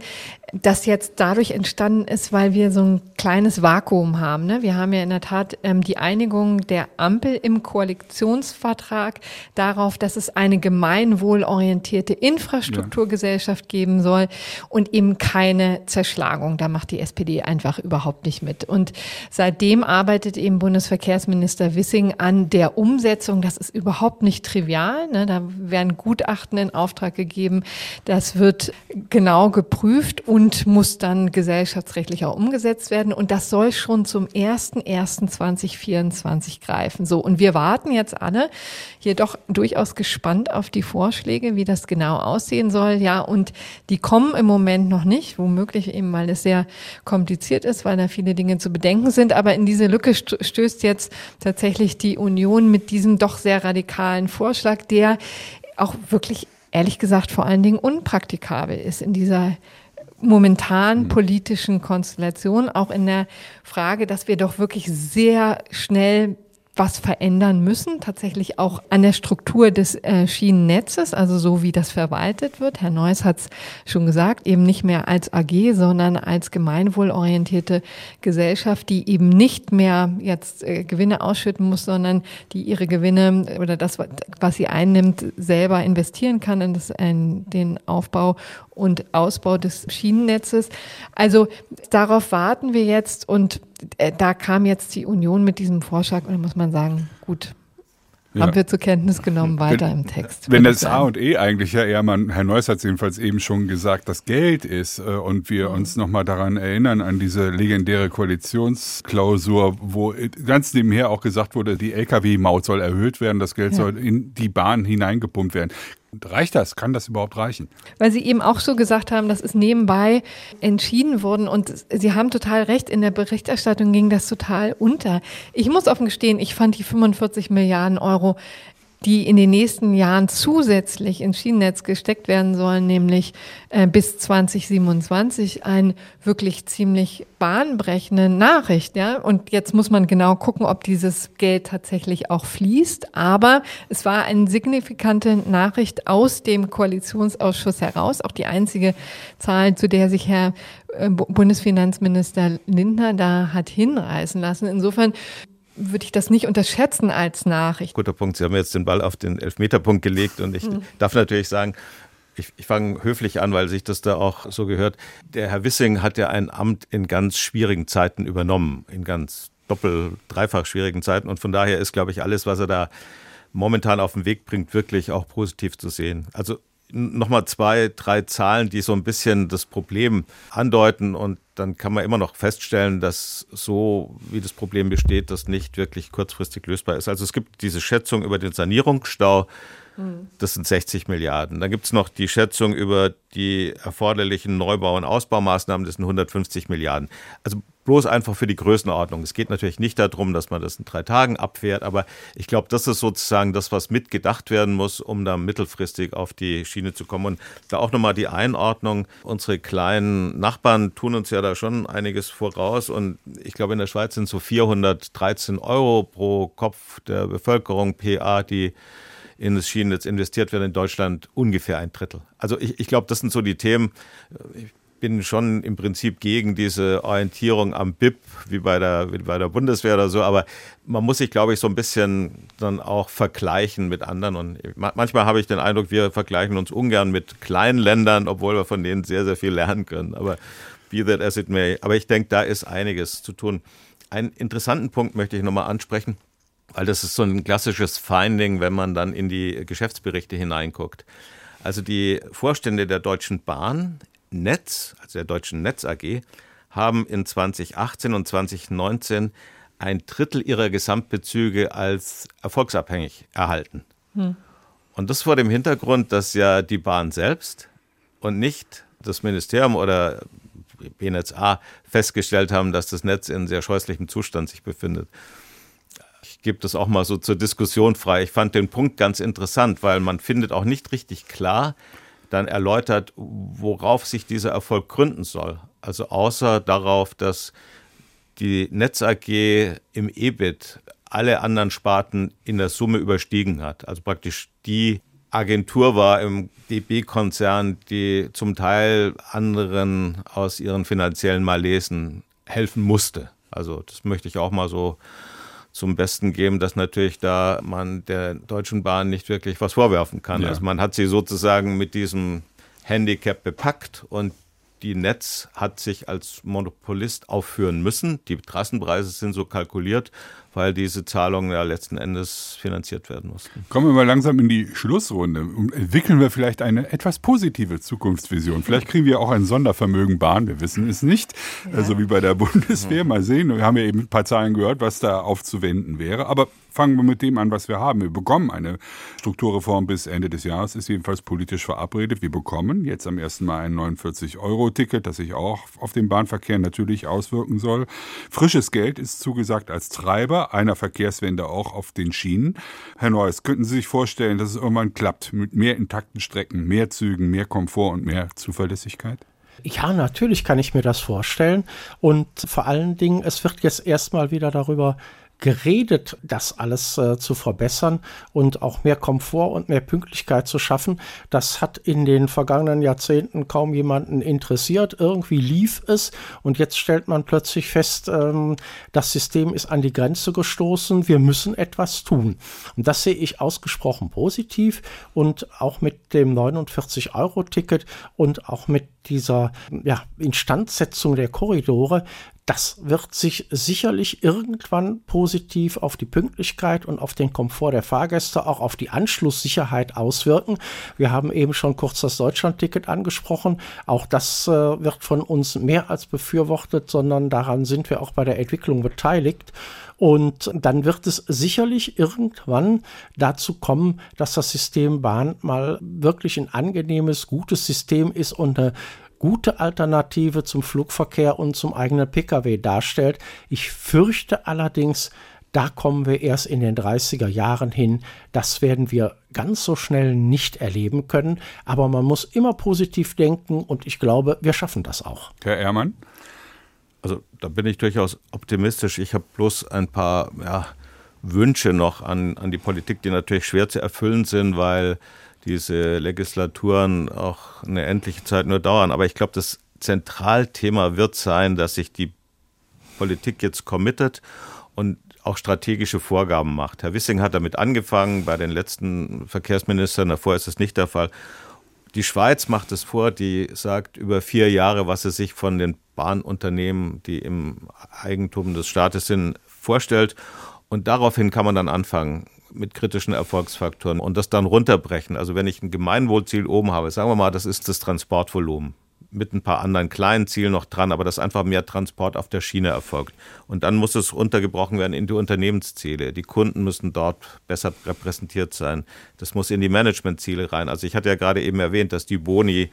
das jetzt dadurch entstanden ist, weil wir so ein kleines Vakuum haben. Ne? Wir haben ja in der Tat ähm, die Einigung der Ampel im Koalitionsvertrag darauf, dass es eine gemeinwohlorientierte Infrastrukturgesellschaft geben soll und eben keine Zerschlagung. Da macht die SPD einfach überhaupt nicht mit. Und seitdem arbeitet eben Bundesverkehrsminister Wissing an der Umsetzung. Das ist überhaupt nicht trivial. Ne? Da werden Gutachten in Auftrag gegeben. Das wird genau geprüft und und muss dann gesellschaftsrechtlich auch umgesetzt werden. Und das soll schon zum 01.01.2024 greifen. So, und wir warten jetzt alle hier doch durchaus gespannt auf die Vorschläge, wie das genau aussehen soll. Ja, und die kommen im Moment noch nicht, womöglich eben, weil es sehr kompliziert ist, weil da viele Dinge zu bedenken sind. Aber in diese Lücke stößt jetzt tatsächlich die Union mit diesem doch sehr radikalen Vorschlag, der auch wirklich ehrlich gesagt vor allen Dingen unpraktikabel ist in dieser momentanen politischen Konstellation, auch in der Frage, dass wir doch wirklich sehr schnell was verändern müssen, tatsächlich auch an der Struktur des äh, Schienennetzes, also so wie das verwaltet wird. Herr Neuss hat es schon gesagt, eben nicht mehr als AG, sondern als gemeinwohlorientierte Gesellschaft, die eben nicht mehr jetzt äh, Gewinne ausschütten muss, sondern die ihre Gewinne oder das, was sie einnimmt, selber investieren kann in, das, in den Aufbau und Ausbau des Schienennetzes. Also darauf warten wir jetzt und da kam jetzt die Union mit diesem Vorschlag und da muss man sagen, gut, ja. haben wir zur Kenntnis genommen, weiter wenn, im Text. Wenn das A und E eigentlich ja eher, man, Herr Neuss hat es jedenfalls eben schon gesagt, das Geld ist äh, und wir mhm. uns nochmal daran erinnern, an diese legendäre Koalitionsklausur, wo ganz nebenher auch gesagt wurde, die Lkw-Maut soll erhöht werden, das Geld ja. soll in die Bahn hineingepumpt werden. Reicht das? Kann das überhaupt reichen? Weil Sie eben auch so gesagt haben, das ist nebenbei entschieden worden und Sie haben total recht, in der Berichterstattung ging das total unter. Ich muss offen gestehen, ich fand die 45 Milliarden Euro die in den nächsten Jahren zusätzlich ins Schienennetz gesteckt werden sollen, nämlich äh, bis 2027 ein wirklich ziemlich bahnbrechende Nachricht. Ja? Und jetzt muss man genau gucken, ob dieses Geld tatsächlich auch fließt. Aber es war eine signifikante Nachricht aus dem Koalitionsausschuss heraus, auch die einzige Zahl, zu der sich Herr äh, Bundesfinanzminister Lindner da hat hinreißen lassen. Insofern würde ich das nicht unterschätzen als Nachricht. Guter Punkt. Sie haben jetzt den Ball auf den Elfmeterpunkt gelegt und ich hm. darf natürlich sagen, ich, ich fange höflich an, weil sich das da auch so gehört. Der Herr Wissing hat ja ein Amt in ganz schwierigen Zeiten übernommen, in ganz doppel-, dreifach schwierigen Zeiten. Und von daher ist, glaube ich, alles, was er da momentan auf den Weg bringt, wirklich auch positiv zu sehen. Also nochmal zwei, drei Zahlen, die so ein bisschen das Problem andeuten und dann kann man immer noch feststellen, dass so wie das Problem besteht, das nicht wirklich kurzfristig lösbar ist. Also es gibt diese Schätzung über den Sanierungsstau, das sind 60 Milliarden. Dann gibt es noch die Schätzung über die erforderlichen Neubau- und Ausbaumaßnahmen, das sind 150 Milliarden. Also bloß einfach für die Größenordnung. Es geht natürlich nicht darum, dass man das in drei Tagen abfährt, aber ich glaube, das ist sozusagen das, was mitgedacht werden muss, um da mittelfristig auf die Schiene zu kommen. Und da auch nochmal die Einordnung. Unsere kleinen Nachbarn tun uns ja da schon einiges voraus und ich glaube, in der Schweiz sind so 413 Euro pro Kopf der Bevölkerung PA, die in das Schienennetz investiert werden, in Deutschland ungefähr ein Drittel. Also ich, ich glaube, das sind so die Themen. Ich bin schon im Prinzip gegen diese Orientierung am BIP, wie bei der, wie bei der Bundeswehr oder so, aber man muss sich, glaube ich, so ein bisschen dann auch vergleichen mit anderen. Und manchmal habe ich den Eindruck, wir vergleichen uns ungern mit kleinen Ländern, obwohl wir von denen sehr, sehr viel lernen können. Aber be that as it may. Aber ich denke, da ist einiges zu tun. Einen interessanten Punkt möchte ich nochmal ansprechen. Weil das ist so ein klassisches Finding, wenn man dann in die Geschäftsberichte hineinguckt. Also die Vorstände der Deutschen Bahn, Netz, also der Deutschen Netz AG, haben in 2018 und 2019 ein Drittel ihrer Gesamtbezüge als erfolgsabhängig erhalten. Hm. Und das vor dem Hintergrund, dass ja die Bahn selbst und nicht das Ministerium oder BNetzA festgestellt haben, dass das Netz in sehr scheußlichem Zustand sich befindet gebe das auch mal so zur Diskussion frei. Ich fand den Punkt ganz interessant, weil man findet auch nicht richtig klar dann erläutert, worauf sich dieser Erfolg gründen soll. Also außer darauf, dass die Netz AG im EBIT alle anderen Sparten in der Summe überstiegen hat. Also praktisch die Agentur war im DB-Konzern, die zum Teil anderen aus ihren finanziellen Malesen helfen musste. Also das möchte ich auch mal so zum Besten geben, dass natürlich da man der Deutschen Bahn nicht wirklich was vorwerfen kann. Ja. Also man hat sie sozusagen mit diesem Handicap bepackt und die Netz hat sich als Monopolist aufführen müssen. Die Trassenpreise sind so kalkuliert, weil diese Zahlungen ja letzten Endes finanziert werden mussten. Kommen wir mal langsam in die Schlussrunde. Entwickeln wir vielleicht eine etwas positive Zukunftsvision. Vielleicht kriegen wir auch ein Sondervermögen Bahn, wir wissen es nicht. Ja. So also wie bei der [LAUGHS] Bundeswehr. Mal sehen. Wir haben ja eben ein paar Zahlen gehört, was da aufzuwenden wäre. Aber fangen wir mit dem an, was wir haben. Wir bekommen eine Strukturreform bis Ende des Jahres, ist jedenfalls politisch verabredet. Wir bekommen jetzt am 1. Mai ein 49-Euro-Ticket, das sich auch auf den Bahnverkehr natürlich auswirken soll. Frisches Geld ist zugesagt als Treiber einer Verkehrswende auch auf den Schienen. Herr Neuss, könnten Sie sich vorstellen, dass es irgendwann klappt mit mehr intakten Strecken, mehr Zügen, mehr Komfort und mehr Zuverlässigkeit? Ja, natürlich kann ich mir das vorstellen. Und vor allen Dingen, es wird jetzt erstmal wieder darüber geredet, das alles äh, zu verbessern und auch mehr Komfort und mehr Pünktlichkeit zu schaffen. Das hat in den vergangenen Jahrzehnten kaum jemanden interessiert. Irgendwie lief es und jetzt stellt man plötzlich fest, ähm, das System ist an die Grenze gestoßen. Wir müssen etwas tun. Und das sehe ich ausgesprochen positiv und auch mit dem 49-Euro-Ticket und auch mit dieser ja, Instandsetzung der Korridore das wird sich sicherlich irgendwann positiv auf die Pünktlichkeit und auf den Komfort der Fahrgäste, auch auf die Anschlusssicherheit auswirken. Wir haben eben schon kurz das Deutschlandticket angesprochen. Auch das äh, wird von uns mehr als befürwortet, sondern daran sind wir auch bei der Entwicklung beteiligt. Und dann wird es sicherlich irgendwann dazu kommen, dass das System Bahn mal wirklich ein angenehmes, gutes System ist und eine gute Alternative zum Flugverkehr und zum eigenen Pkw darstellt. Ich fürchte allerdings, da kommen wir erst in den 30er Jahren hin. Das werden wir ganz so schnell nicht erleben können. Aber man muss immer positiv denken und ich glaube, wir schaffen das auch. Herr Ehrmann? Also da bin ich durchaus optimistisch. Ich habe bloß ein paar ja, Wünsche noch an, an die Politik, die natürlich schwer zu erfüllen sind, weil diese Legislaturen auch eine endliche Zeit nur dauern. Aber ich glaube, das Zentralthema wird sein, dass sich die Politik jetzt committet und auch strategische Vorgaben macht. Herr Wissing hat damit angefangen, bei den letzten Verkehrsministern, davor ist es nicht der Fall. Die Schweiz macht es vor, die sagt über vier Jahre, was sie sich von den Bahnunternehmen, die im Eigentum des Staates sind, vorstellt. Und daraufhin kann man dann anfangen mit kritischen Erfolgsfaktoren und das dann runterbrechen. Also wenn ich ein Gemeinwohlziel oben habe, sagen wir mal, das ist das Transportvolumen mit ein paar anderen kleinen Zielen noch dran, aber dass einfach mehr Transport auf der Schiene erfolgt. Und dann muss es runtergebrochen werden in die Unternehmensziele. Die Kunden müssen dort besser repräsentiert sein. Das muss in die Managementziele rein. Also ich hatte ja gerade eben erwähnt, dass die Boni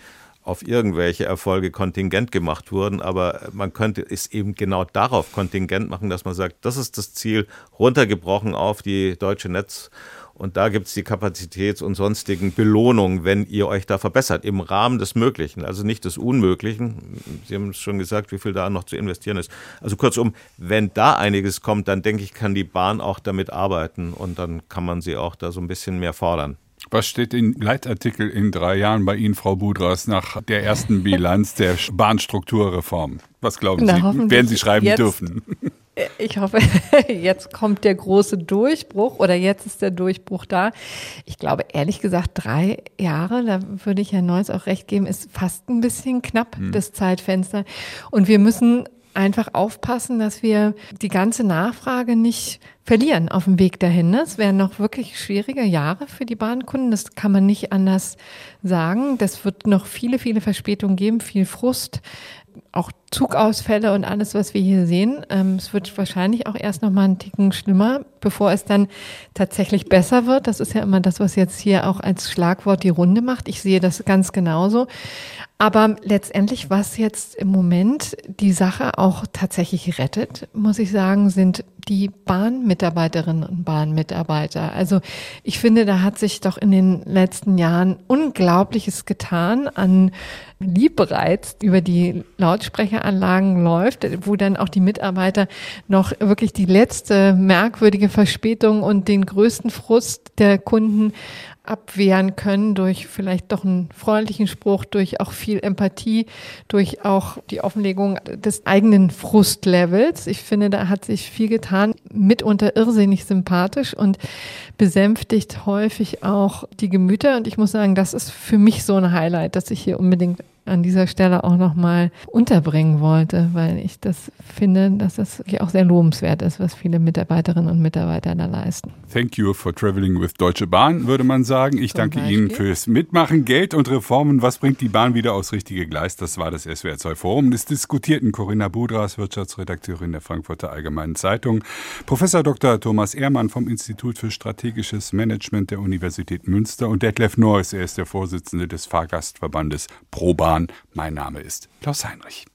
auf irgendwelche Erfolge kontingent gemacht wurden, aber man könnte es eben genau darauf kontingent machen, dass man sagt, das ist das Ziel, runtergebrochen auf die deutsche Netz. Und da gibt es die Kapazitäts- und sonstigen Belohnungen, wenn ihr euch da verbessert, im Rahmen des Möglichen, also nicht des Unmöglichen. Sie haben schon gesagt, wie viel da noch zu investieren ist. Also kurzum, wenn da einiges kommt, dann denke ich, kann die Bahn auch damit arbeiten und dann kann man sie auch da so ein bisschen mehr fordern. Was steht im Leitartikel in drei Jahren bei Ihnen, Frau Budras, nach der ersten [LAUGHS] Bilanz der Bahnstrukturreform? Was glauben Na, Sie? Werden Sie schreiben jetzt, dürfen? [LAUGHS] Ich hoffe, [LAUGHS] jetzt kommt der große Durchbruch oder jetzt ist der Durchbruch da. Ich glaube, ehrlich gesagt, drei Jahre, da würde ich Herrn Neuss auch recht geben, ist fast ein bisschen knapp, hm. das Zeitfenster. Und wir müssen einfach aufpassen, dass wir die ganze Nachfrage nicht verlieren auf dem Weg dahin. Es werden noch wirklich schwierige Jahre für die Bahnkunden. Das kann man nicht anders sagen. Das wird noch viele, viele Verspätungen geben, viel Frust, auch Zugausfälle und alles, was wir hier sehen. Ähm, es wird wahrscheinlich auch erst noch mal einen Ticken schlimmer, bevor es dann tatsächlich besser wird. Das ist ja immer das, was jetzt hier auch als Schlagwort die Runde macht. Ich sehe das ganz genauso. Aber letztendlich, was jetzt im Moment die Sache auch tatsächlich rettet, muss ich sagen, sind die Bahnmitarbeiterinnen und Bahnmitarbeiter. Also ich finde, da hat sich doch in den letzten Jahren Unglaubliches getan an Liebreiz über die Lautsprecheranlagen läuft, wo dann auch die Mitarbeiter noch wirklich die letzte merkwürdige Verspätung und den größten Frust der Kunden abwehren können durch vielleicht doch einen freundlichen Spruch, durch auch viel Empathie, durch auch die Offenlegung des eigenen Frustlevels. Ich finde, da hat sich viel getan, mitunter irrsinnig sympathisch und besänftigt häufig auch die Gemüter. Und ich muss sagen, das ist für mich so ein Highlight, dass ich hier unbedingt an dieser Stelle auch nochmal unterbringen wollte, weil ich das finde, dass das auch sehr lobenswert ist, was viele Mitarbeiterinnen und Mitarbeiter da leisten. Thank you for traveling with Deutsche Bahn, würde man sagen. Ich Zum danke Beispiel. Ihnen fürs Mitmachen. Geld und Reformen, was bringt die Bahn wieder aufs richtige Gleis? Das war das SWR 2 Forum. Es diskutierten Corinna Budras, Wirtschaftsredakteurin der Frankfurter Allgemeinen Zeitung, Professor Dr. Thomas Ehrmann vom Institut für strategisches Management der Universität Münster und Detlef Neuss, er ist der Vorsitzende des Fahrgastverbandes ProBahn. Mein Name ist Klaus Heinrich.